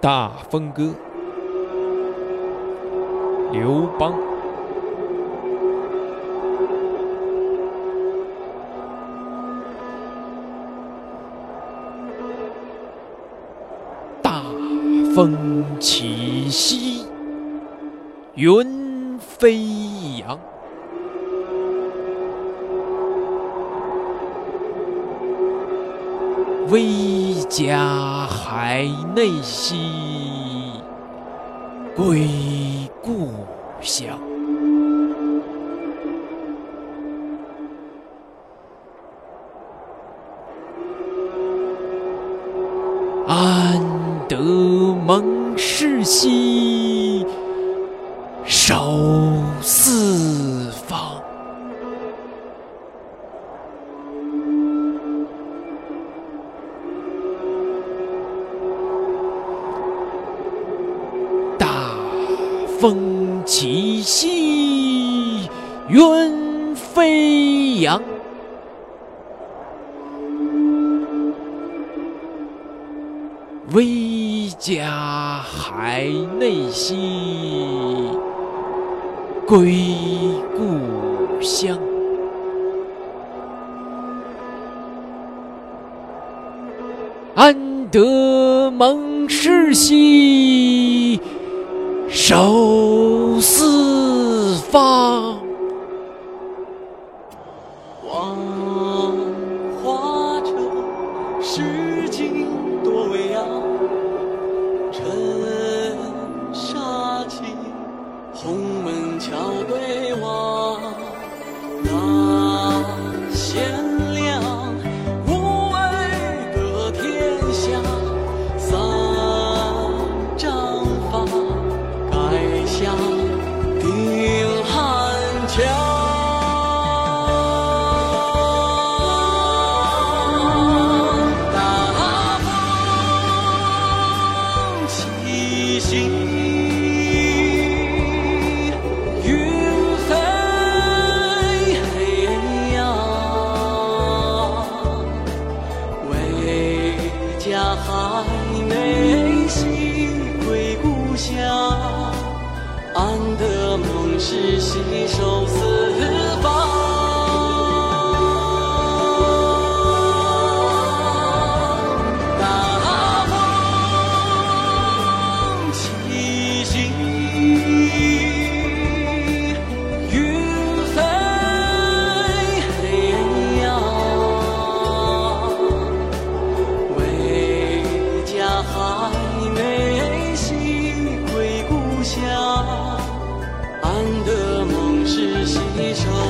大风歌，刘邦。大风起兮云飞扬，威加海内兮归故乡。安得蒙氏兮守风起兮云飞扬。威加海内兮归故乡。安得蒙氏兮走四方。望花车，诗经多微扬。尘沙起，鸿门桥对望。那贤良，无为得天下。是携手死一首